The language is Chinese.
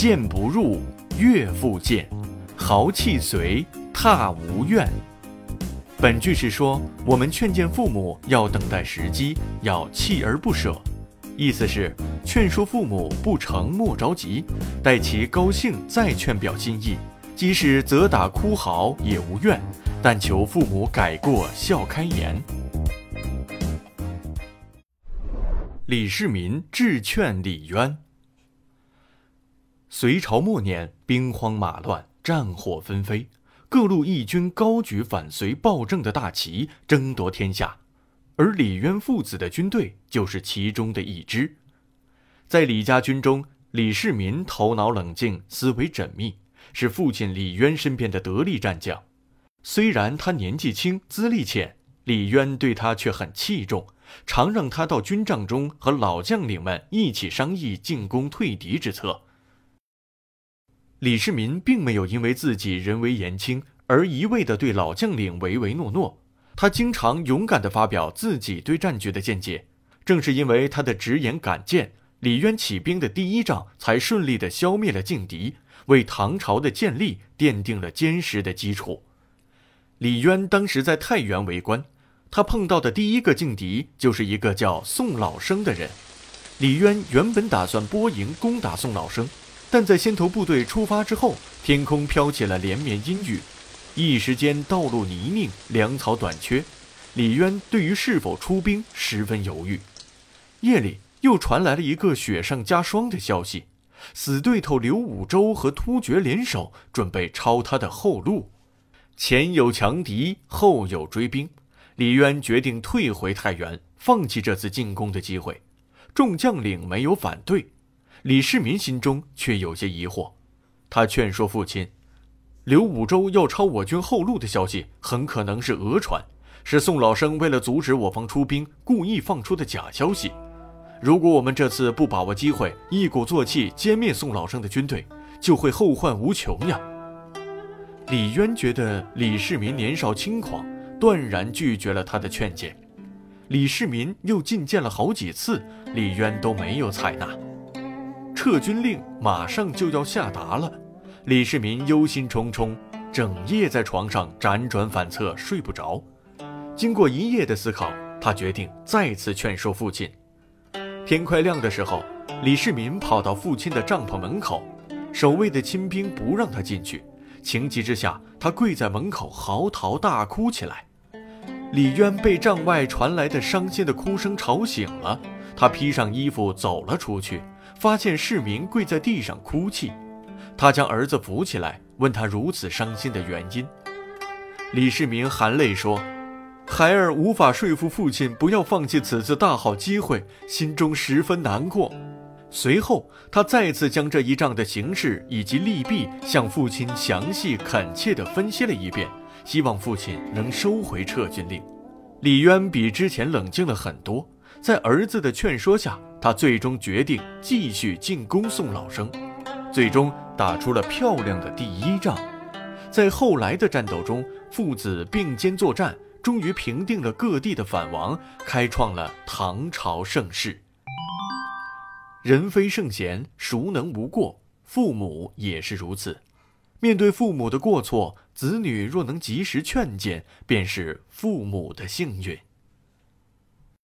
谏不入，悦复谏，豪气随，踏无怨。本句是说，我们劝谏父母要等待时机，要锲而不舍。意思是劝说父母不成莫着急，待其高兴再劝表心意。即使责打哭嚎也无怨，但求父母改过笑开颜。李世民致劝李渊。隋朝末年，兵荒马乱，战火纷飞，各路义军高举反隋暴政的大旗，争夺天下，而李渊父子的军队就是其中的一支。在李家军中，李世民头脑冷静，思维缜密，是父亲李渊身边的得力战将。虽然他年纪轻，资历浅，李渊对他却很器重。常让他到军帐中和老将领们一起商议进攻退敌之策。李世民并没有因为自己人微言轻而一味地对老将领唯唯诺诺，他经常勇敢地发表自己对战局的见解。正是因为他的直言敢谏，李渊起兵的第一仗才顺利地消灭了劲敌，为唐朝的建立奠定了坚实的基础。李渊当时在太原为官。他碰到的第一个劲敌就是一个叫宋老生的人。李渊原本打算拨营攻打宋老生，但在先头部队出发之后，天空飘起了连绵阴雨，一时间道路泥泞，粮草短缺。李渊对于是否出兵十分犹豫。夜里又传来了一个雪上加霜的消息：死对头刘武周和突厥联手，准备抄他的后路。前有强敌，后有追兵。李渊决定退回太原，放弃这次进攻的机会。众将领没有反对，李世民心中却有些疑惑。他劝说父亲：“刘武周要抄我军后路的消息，很可能是讹传，是宋老生为了阻止我方出兵，故意放出的假消息。如果我们这次不把握机会，一鼓作气歼灭宋老生的军队，就会后患无穷呀。”李渊觉得李世民年少轻狂。断然拒绝了他的劝谏，李世民又进谏了好几次，李渊都没有采纳。撤军令马上就要下达了，李世民忧心忡忡，整夜在床上辗转反侧，睡不着。经过一夜的思考，他决定再次劝说父亲。天快亮的时候，李世民跑到父亲的帐篷门口，守卫的亲兵不让他进去，情急之下，他跪在门口嚎啕大哭起来。李渊被帐外传来的伤心的哭声吵醒了，他披上衣服走了出去，发现市民跪在地上哭泣。他将儿子扶起来，问他如此伤心的原因。李世民含泪说：“孩儿无法说服父亲不要放弃此次大好机会，心中十分难过。”随后，他再次将这一仗的形势以及利弊向父亲详细恳切地分析了一遍。希望父亲能收回撤军令。李渊比之前冷静了很多，在儿子的劝说下，他最终决定继续进攻宋老生，最终打出了漂亮的第一仗。在后来的战斗中，父子并肩作战，终于平定了各地的反王，开创了唐朝盛世。人非圣贤，孰能无过？父母也是如此。面对父母的过错，子女若能及时劝谏，便是父母的幸运。